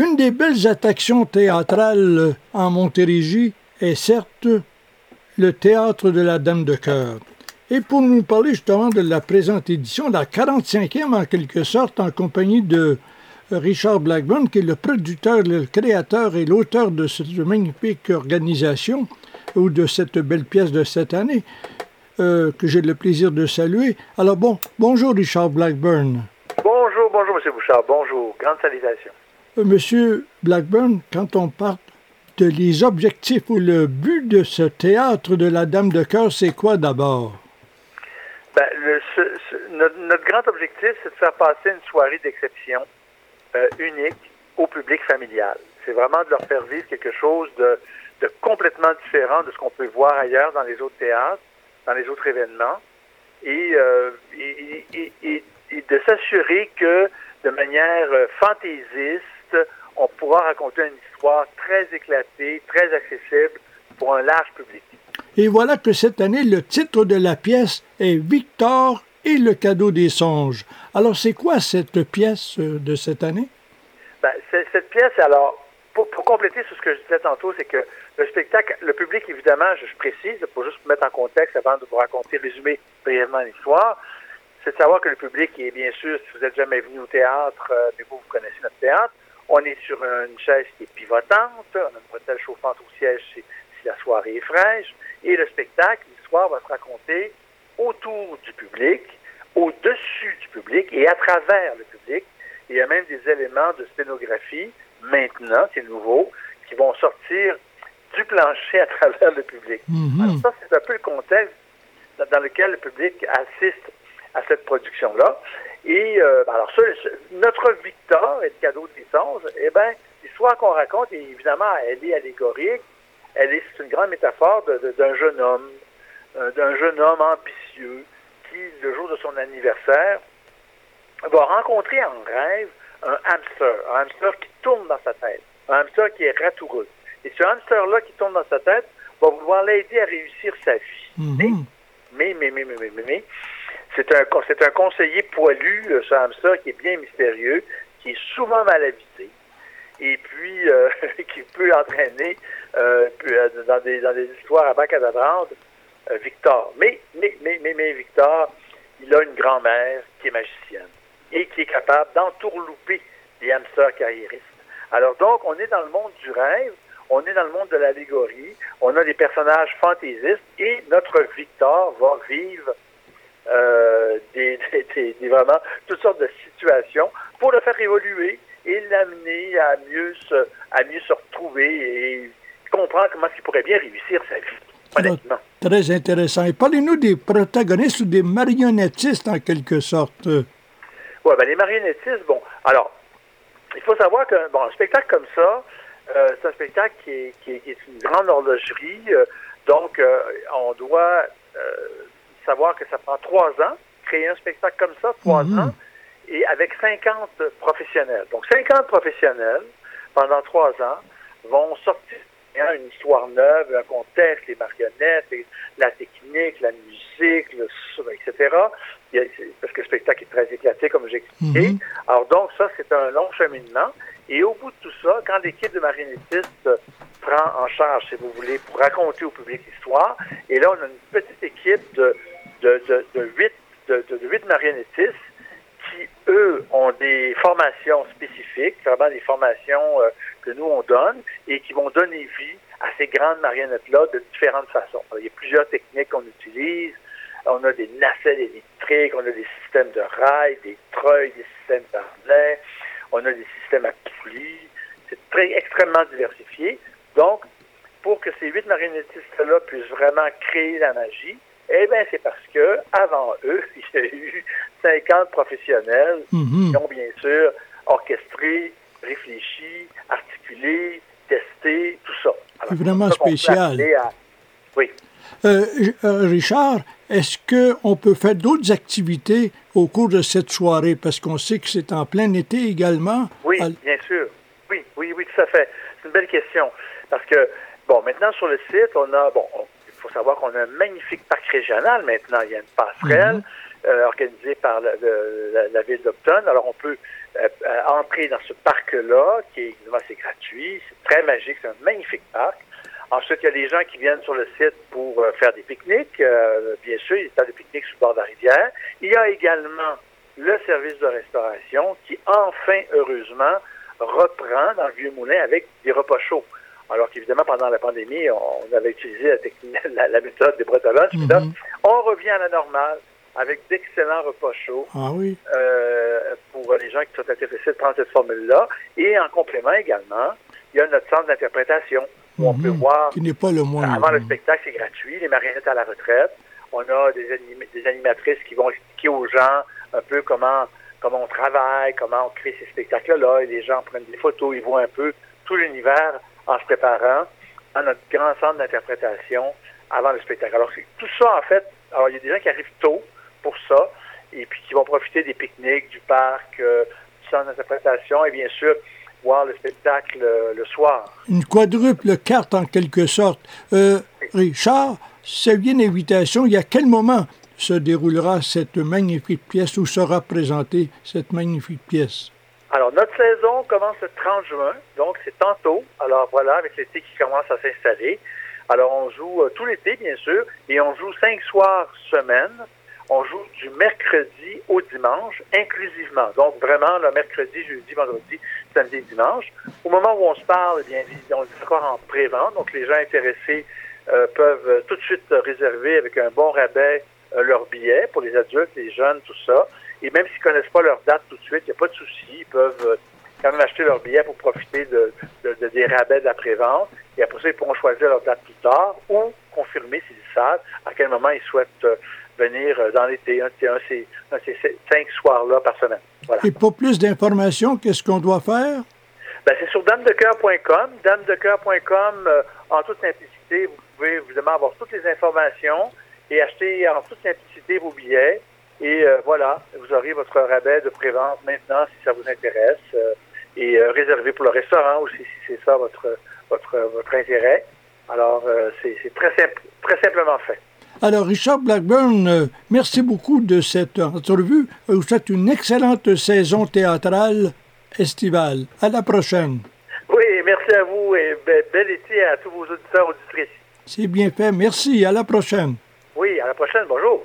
Une des belles attractions théâtrales en Montérégie est certes le théâtre de la Dame de Cœur. Et pour nous parler justement de la présente édition, la 45e en quelque sorte, en compagnie de Richard Blackburn, qui est le producteur, le créateur et l'auteur de cette magnifique organisation ou de cette belle pièce de cette année, euh, que j'ai le plaisir de saluer. Alors bon, bonjour Richard Blackburn. Bonjour, bonjour M. Bouchard, bonjour, grande salutation. Euh, Monsieur Blackburn, quand on parle de les objectifs ou le but de ce théâtre de la Dame de Cœur, c'est quoi d'abord? Ben, notre, grand objectif, c'est de faire passer une soirée d'exception euh, unique au public familial. C'est vraiment de leur faire vivre quelque chose de, complètement différent de ce qu'on peut voir ailleurs dans les autres théâtres, dans les autres événements, et, euh, de s'assurer que de manière fantaisiste, on pourra raconter une histoire très éclatée, très accessible pour un large public. Et voilà que cette année, le titre de la pièce est Victor et le cadeau des songes. Alors, c'est quoi cette pièce euh, de cette année? Ben, cette pièce, alors, pour, compléter sur ce que je disais tantôt, c'est que le spectacle, le public, évidemment, je, précise, pour juste mettre en contexte avant de vous raconter, résumer brièvement l'histoire, c'est de savoir que le public est bien sûr, si vous n'êtes jamais venu au théâtre, euh, mais vous, vous connaissez notre théâtre, on est sur une chaise qui est pivotante, on a une bretelle chauffante au siège si la soirée est fraîche, et le spectacle, l'histoire va se raconter autour du public, au-dessus du public et à travers le public. Il y a même des éléments de scénographie, maintenant, c'est nouveau, qui vont sortir du plancher à travers le public. Mhm. Alors ça, c'est un peu le contexte dans lequel le public assiste à cette production-là. Et euh, alors ça, notre Victor et le cadeau des songes, eh bien, l'histoire qu'on raconte, évidemment, elle est allégorique, elle est, une grande métaphore d'un jeune homme, euh, d'un jeune homme ambitieux qui, le jour de son anniversaire, va rencontrer en rêve un hamster, un hamster qui tourne dans sa tête, un hamster qui est ratoureux. Et ce hamster-là qui tourne dans sa tête va vouloir l'aider à réussir sa vie. Mhm. Mais, mais, mais, mais, mais, mais, mais, c'est un, conseiller poilu, ce hamster, qui est bien mystérieux, qui est souvent mal habité, et puis euh, qui peut entraîner euh, euh, dans, des, histoires à bac à Victor. Mais, mais, mais, mais, mais Victor, il a une grand-mère qui est magicienne et qui est capable d'entourlouper les hamsters carriéristes. Alors donc, on est dans le monde du rêve, on est dans le monde de l'allégorie, on a des personnages fantaisistes et notre Victor va vivre des, des, vraiment toutes sortes de situations pour le faire évoluer et l'amener à mieux se, à mieux se retrouver et comprendre comment il pourrait bien réussir sa vie. Honnêtement. Très intéressant. Et parlez-nous des protagonistes ou des marionnettistes en quelque sorte. Oui, ben les marionnettistes, bon, alors, il faut savoir que bon, un spectacle comme ça, euh, c'est un spectacle qui est, qui, est, une grande horlogerie. Euh, donc, euh, on doit savoir que ça prend trois ans, créer un spectacle comme ça, trois Mhm. ans et avec 50 professionnels. Donc 50 professionnels, pendant trois ans, vont sortir une histoire neuve, un contexte, les marionnettes, la technique, la musique, le etc. Parce que le spectacle est très éclaté, comme j'ai expliqué. Mhm. Alors donc, ça, c'est un long cheminement. Et au bout de tout ça, quand l'équipe de marionnettistes prend en charge, si vous voulez, pour raconter au public l'histoire, et là, on a une petite équipe de, de, de, de huit, de, de huit marionnettistes qui, eux, ont des formations spécifiques, vraiment des formations euh, que nous, on donne, et qui vont donner vie à ces grandes marionnettes-là de différentes façons. Il y a plusieurs techniques qu'on utilise. On a des nacelles électriques, on a des systèmes de rails, des treuils, des systèmes d'arnais, on a des systèmes à poulies. C'est très extrêmement diversifié. Donc, pour que ces huit marionnettistes-là puissent vraiment créer la magie, eh bien, c'est parce que avant eux, il y a eu 50 professionnels Mhm. qui ont bien sûr orchestré, réfléchi, articulé, testé, tout ça. C'est vraiment ça spécial. à- Oui. Euh, euh, Richard, est-ce qu'on peut faire d'autres activités au cours de cette soirée? Parce qu'on sait que c'est en plein été également. Oui, bien sûr. Oui, oui, oui, tout à fait. C'est une belle question. Parce que, bon, maintenant sur le site, on a, bon, on- il faut savoir qu'on a un magnifique parc régional maintenant. Il y a une passerelle Mhm. euh, organisée par la, le- la- la ville d'Opton. Alors, on peut entrer dans ce parc-là, qui est évidemment c'est gratuit, c'est très magique, c'est un magnifique parc. Ensuite, il y a des gens qui viennent sur le site pour faire des pique-niques. bien sûr, il y a des pique-niques sur le bord de la rivière. Il y a également le service de restauration qui, enfin, heureusement, reprend dans le Vieux Moulin avec des repas chauds. Alors qu'évidemment, pendant la pandémie, on avait utilisé la, la, méthode des bretelles. Mm On revient à la normale avec d'excellents repas chauds ah oui. euh, pour les gens qui sont intéressés de prendre cette formule-là. Et en complément également, il y a notre centre d'interprétation où on peut Mhm. voir, Qui n'est pas le moins. avant le spectacle, c'est gratuit, les marionnettes à la retraite. On a des, anim- des animatrices qui vont expliquer aux gens un peu comment, comment on travaille, comment on crée ces spectacles-là. Et les gens prennent des photos, ils voient un peu tout l'univers en se préparant à notre grand centre d'interprétation avant le spectacle. Alors, tout ça, en fait, alors il y a des gens qui arrivent tôt pour ça, et puis qui vont profiter des pique-niques, du parc, euh, du centre d'interprétation, et bien sûr, voir le spectacle euh, le soir. Une quadruple carte en quelque sorte. Euh, Richard, c'est une invitation. Il y a quel moment se déroulera cette magnifique pièce où sera présentée cette magnifique pièce? Alors, notre saison commence le 30 juin, donc c'est tantôt. Alors voilà, avec l'été qui commence à s'installer. Alors, on joue euh, tout l'été, bien sûr, et on joue cinq soirs semaine. On joue du mercredi au dimanche, inclusivement. Donc, vraiment, le mercredi, jeudi, vendredi, samedi, dimanche. Au moment où on se parle, eh bien, on est encore en pré-vente. Donc, les gens intéressés euh, peuvent euh, tout de suite réserver avec un bon rabais euh, leur billet pour les adultes, les jeunes, tout ça. Et même s'ils connaissent pas leur date tout de suite, il n'y a pas de souci. Ils peuvent euh, quand même acheter leur billet pour profiter de, de- de- des rabais prévente. Et après ça, ils pourront choisir leur date plus tard ou confirmer s'ils savent à quel moment ils souhaitent euh, venir euh, dans l'été. Un, un, ces- un cinq soirs-là par semaine. Voilà. Et pour plus d'informations, qu'est-ce qu'on doit faire? Ben, c'est sur damedecoeur.com. Damedecoeur.com, euh, en toute simplicité, vous pouvez évidemment avoir toutes les informations et acheter en toute simplicité vos billets. Et euh, voilà, vous aurez votre rabais de prévente maintenant si ça vous intéresse. euh, et euh, réservé pour le restaurant aussi si c'est ça votre, votre, votre intérêt. Alors, euh, c'est très, simple, très simplement fait. Alors, Richard Blackburn, merci beaucoup de cette entrevue. Euh, Vous souhaite une excellente saison théâtrale estivale. À la prochaine. Oui, merci à vous et be- bel été à tous vos auditeurs auditrices. C'est bien fait. Merci. À la prochaine. Oui, à la prochaine. Bonjour.